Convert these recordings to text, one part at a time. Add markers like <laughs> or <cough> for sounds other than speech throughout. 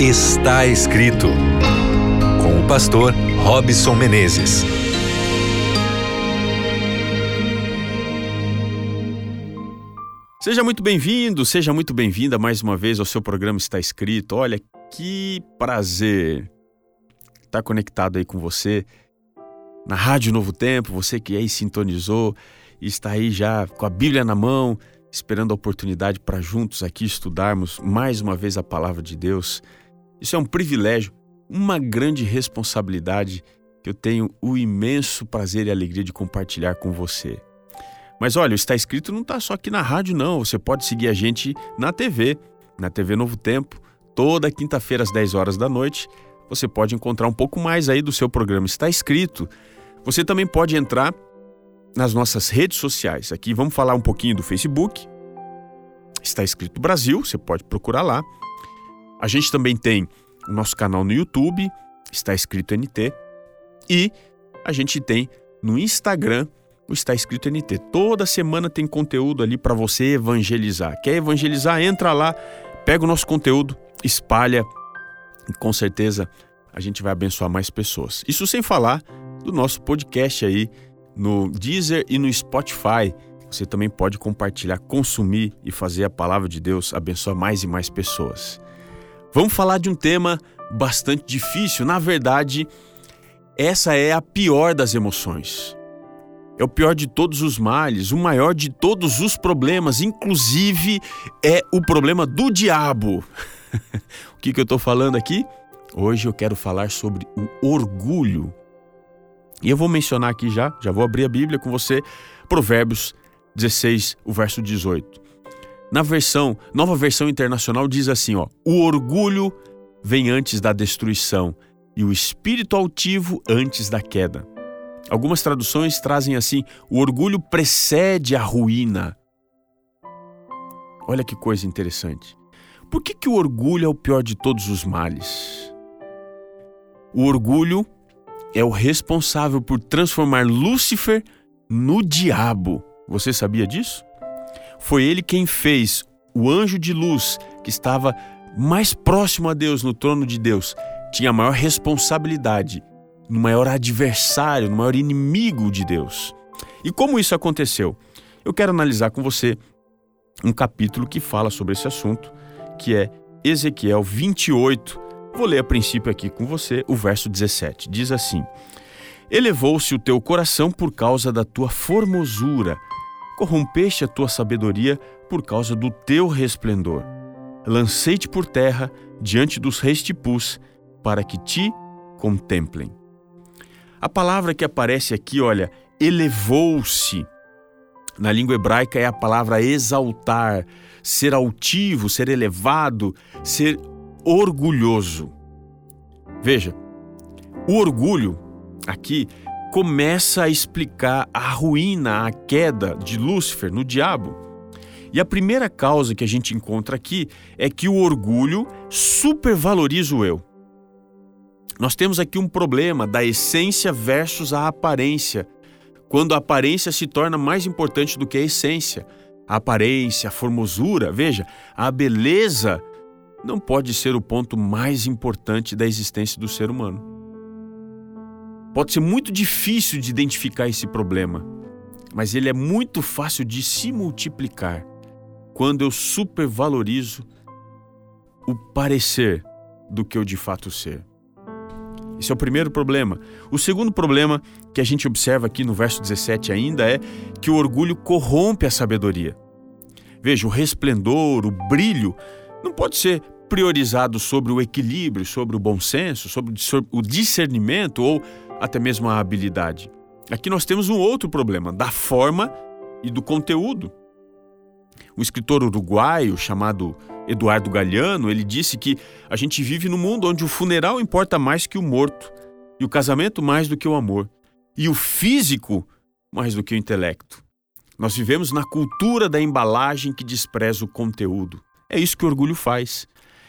Está escrito com o pastor Robson Menezes. Seja muito bem-vindo, seja muito bem-vinda mais uma vez ao seu programa Está Escrito. Olha que prazer estar conectado aí com você na Rádio Novo Tempo, você que aí sintonizou e está aí já com a Bíblia na mão, esperando a oportunidade para juntos aqui estudarmos mais uma vez a palavra de Deus. Isso é um privilégio, uma grande responsabilidade que eu tenho o imenso prazer e alegria de compartilhar com você. Mas olha, está escrito não está só aqui na rádio não, você pode seguir a gente na TV, na TV Novo Tempo, toda quinta-feira às 10 horas da noite. Você pode encontrar um pouco mais aí do seu programa Está Escrito. Você também pode entrar nas nossas redes sociais. Aqui vamos falar um pouquinho do Facebook. Está escrito Brasil, você pode procurar lá. A gente também tem o nosso canal no YouTube, está escrito NT. E a gente tem no Instagram o Está Escrito NT. Toda semana tem conteúdo ali para você evangelizar. Quer evangelizar? Entra lá, pega o nosso conteúdo, espalha e com certeza a gente vai abençoar mais pessoas. Isso sem falar do nosso podcast aí no Deezer e no Spotify. Você também pode compartilhar, consumir e fazer a palavra de Deus abençoar mais e mais pessoas. Vamos falar de um tema bastante difícil. Na verdade, essa é a pior das emoções. É o pior de todos os males, o maior de todos os problemas, inclusive é o problema do diabo. <laughs> o que, que eu estou falando aqui? Hoje eu quero falar sobre o orgulho. E eu vou mencionar aqui já, já vou abrir a Bíblia com você, Provérbios 16, o verso 18. Na versão, nova versão internacional diz assim, ó: "O orgulho vem antes da destruição e o espírito altivo antes da queda." Algumas traduções trazem assim: "O orgulho precede a ruína." Olha que coisa interessante. Por que, que o orgulho é o pior de todos os males? O orgulho é o responsável por transformar Lúcifer no diabo. Você sabia disso? Foi ele quem fez o anjo de luz que estava mais próximo a Deus, no trono de Deus, tinha maior responsabilidade, no maior adversário, no maior inimigo de Deus. E como isso aconteceu? Eu quero analisar com você um capítulo que fala sobre esse assunto, que é Ezequiel 28. Vou ler a princípio aqui com você o verso 17. Diz assim: Elevou-se o teu coração por causa da tua formosura corrompeste a tua sabedoria por causa do teu resplendor. Lancei-te por terra diante dos reis te pus, para que te contemplem. A palavra que aparece aqui, olha, elevou-se. Na língua hebraica é a palavra exaltar, ser altivo, ser elevado, ser orgulhoso. Veja, o orgulho aqui começa a explicar a ruína, a queda de Lúcifer no diabo. E a primeira causa que a gente encontra aqui é que o orgulho supervaloriza o eu. Nós temos aqui um problema da essência versus a aparência, quando a aparência se torna mais importante do que a essência. A aparência, a formosura, veja, a beleza não pode ser o ponto mais importante da existência do ser humano. Pode ser muito difícil de identificar esse problema, mas ele é muito fácil de se multiplicar quando eu supervalorizo o parecer do que eu de fato ser. Esse é o primeiro problema. O segundo problema que a gente observa aqui no verso 17 ainda é que o orgulho corrompe a sabedoria. Veja, o resplendor, o brilho, não pode ser priorizado sobre o equilíbrio, sobre o bom senso, sobre o discernimento ou até mesmo a habilidade. Aqui nós temos um outro problema, da forma e do conteúdo. Um escritor uruguaio chamado Eduardo Galeano, ele disse que a gente vive num mundo onde o funeral importa mais que o morto, e o casamento mais do que o amor, e o físico mais do que o intelecto. Nós vivemos na cultura da embalagem que despreza o conteúdo. É isso que o orgulho faz.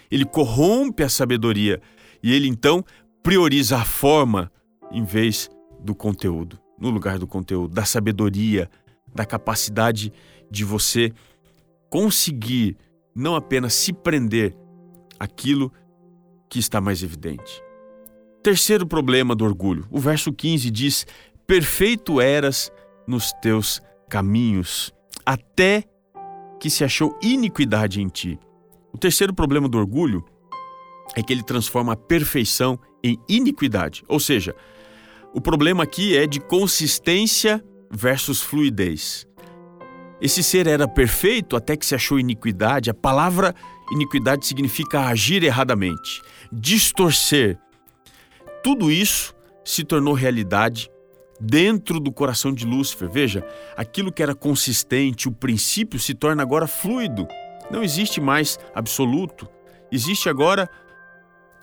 Ele corrompe a sabedoria e ele então prioriza a forma em vez do conteúdo, no lugar do conteúdo, da sabedoria, da capacidade de você conseguir não apenas se prender aquilo que está mais evidente. Terceiro problema do orgulho. O verso 15 diz: Perfeito eras nos teus caminhos, até que se achou iniquidade em ti. O terceiro problema do orgulho é que ele transforma a perfeição em iniquidade. Ou seja, o problema aqui é de consistência versus fluidez. Esse ser era perfeito até que se achou iniquidade. A palavra iniquidade significa agir erradamente, distorcer. Tudo isso se tornou realidade dentro do coração de Lúcifer. Veja, aquilo que era consistente, o princípio, se torna agora fluido. Não existe mais absoluto. Existe agora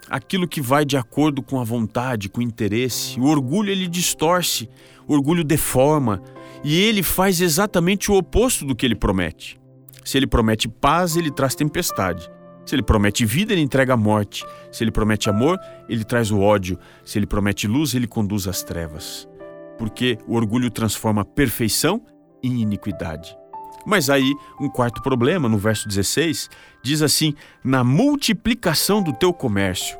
aquilo que vai de acordo com a vontade, com o interesse. O orgulho ele distorce, o orgulho deforma e ele faz exatamente o oposto do que ele promete. Se ele promete paz, ele traz tempestade. Se ele promete vida, ele entrega a morte. Se ele promete amor, ele traz o ódio. Se ele promete luz, ele conduz as trevas. Porque o orgulho transforma perfeição em iniquidade. Mas aí, um quarto problema, no verso 16, diz assim: na multiplicação do teu comércio.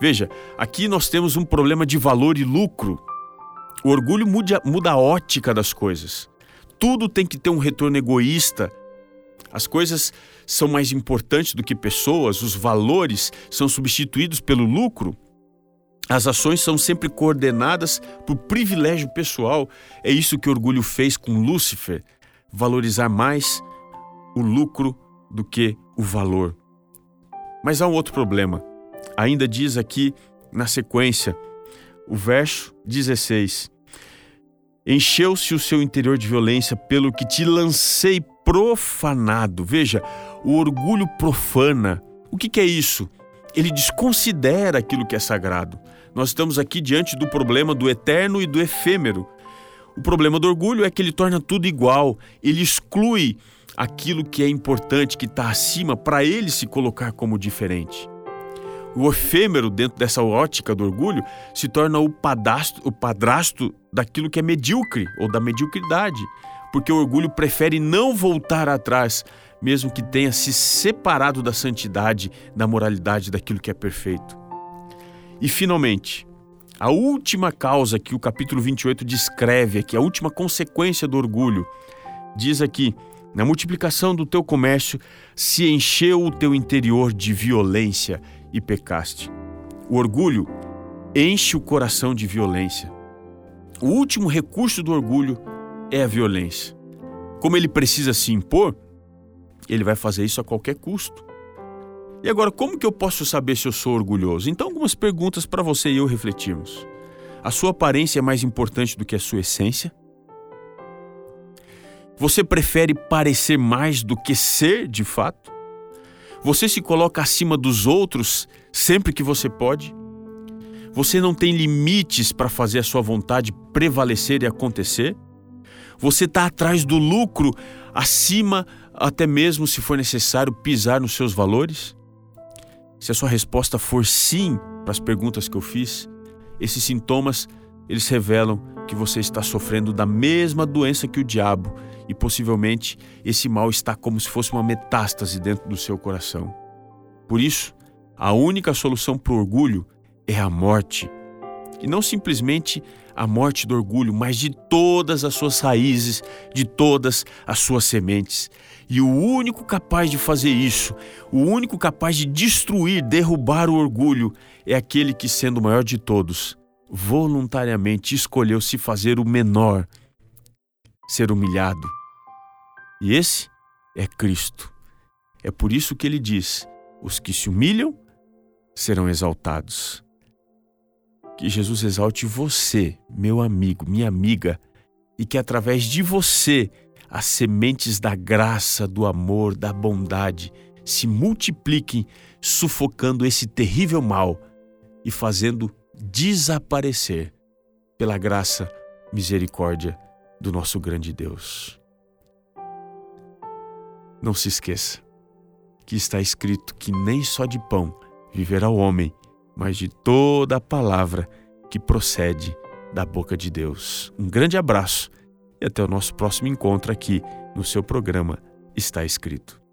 Veja, aqui nós temos um problema de valor e lucro. O orgulho muda, muda a ótica das coisas. Tudo tem que ter um retorno egoísta. As coisas são mais importantes do que pessoas, os valores são substituídos pelo lucro. As ações são sempre coordenadas por privilégio pessoal. É isso que o orgulho fez com Lúcifer valorizar mais o lucro do que o valor. Mas há um outro problema. Ainda diz aqui na sequência, o verso 16: Encheu-se o seu interior de violência pelo que te lancei profanado. Veja, o orgulho profana. O que, que é isso? Ele desconsidera aquilo que é sagrado. Nós estamos aqui diante do problema do eterno e do efêmero. O problema do orgulho é que ele torna tudo igual, ele exclui aquilo que é importante, que está acima, para ele se colocar como diferente. O efêmero, dentro dessa ótica do orgulho, se torna o padrasto, o padrasto daquilo que é medíocre ou da mediocridade, porque o orgulho prefere não voltar atrás, mesmo que tenha se separado da santidade, da moralidade, daquilo que é perfeito. E finalmente, a última causa que o capítulo 28 descreve aqui, a última consequência do orgulho, diz aqui: na multiplicação do teu comércio se encheu o teu interior de violência e pecaste. O orgulho enche o coração de violência. O último recurso do orgulho é a violência. Como ele precisa se impor, ele vai fazer isso a qualquer custo. E agora, como que eu posso saber se eu sou orgulhoso? Então, algumas perguntas para você e eu refletirmos. A sua aparência é mais importante do que a sua essência? Você prefere parecer mais do que ser de fato? Você se coloca acima dos outros sempre que você pode? Você não tem limites para fazer a sua vontade prevalecer e acontecer? Você está atrás do lucro, acima, até mesmo se for necessário, pisar nos seus valores? Se a sua resposta for sim para as perguntas que eu fiz, esses sintomas eles revelam que você está sofrendo da mesma doença que o diabo e possivelmente esse mal está como se fosse uma metástase dentro do seu coração. Por isso, a única solução para o orgulho é a morte. E não simplesmente a morte do orgulho, mas de todas as suas raízes, de todas as suas sementes. E o único capaz de fazer isso, o único capaz de destruir, derrubar o orgulho, é aquele que, sendo o maior de todos, voluntariamente escolheu se fazer o menor, ser humilhado. E esse é Cristo. É por isso que ele diz: os que se humilham serão exaltados. Que Jesus exalte você, meu amigo, minha amiga, e que através de você as sementes da graça, do amor, da bondade se multipliquem, sufocando esse terrível mal e fazendo desaparecer pela graça, misericórdia do nosso grande Deus. Não se esqueça que está escrito que nem só de pão viverá o homem, mas de toda a palavra que procede da boca de Deus. Um grande abraço e até o nosso próximo encontro aqui no seu programa Está Escrito.